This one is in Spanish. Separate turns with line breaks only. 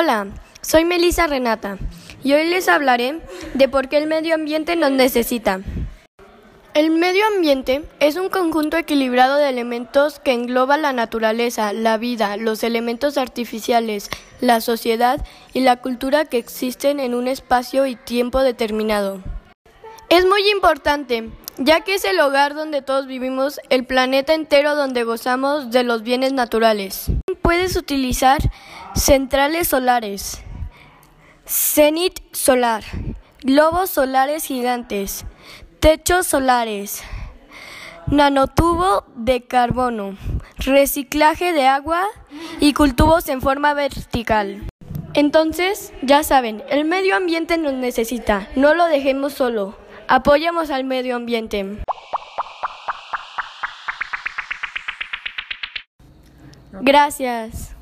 Hola, soy Melissa Renata y hoy les hablaré de por qué el medio ambiente nos necesita. El medio ambiente es un conjunto equilibrado de elementos que engloba la naturaleza, la vida, los elementos artificiales, la sociedad y la cultura que existen en un espacio y tiempo determinado. Es muy importante, ya que es el hogar donde todos vivimos, el planeta entero donde gozamos de los bienes naturales. Puedes utilizar centrales solares, cenit solar, globos solares gigantes, techos solares, nanotubo de carbono, reciclaje de agua y cultivos en forma vertical. Entonces, ya saben, el medio ambiente nos necesita, no lo dejemos solo. Apoyemos al medio ambiente. Gracias.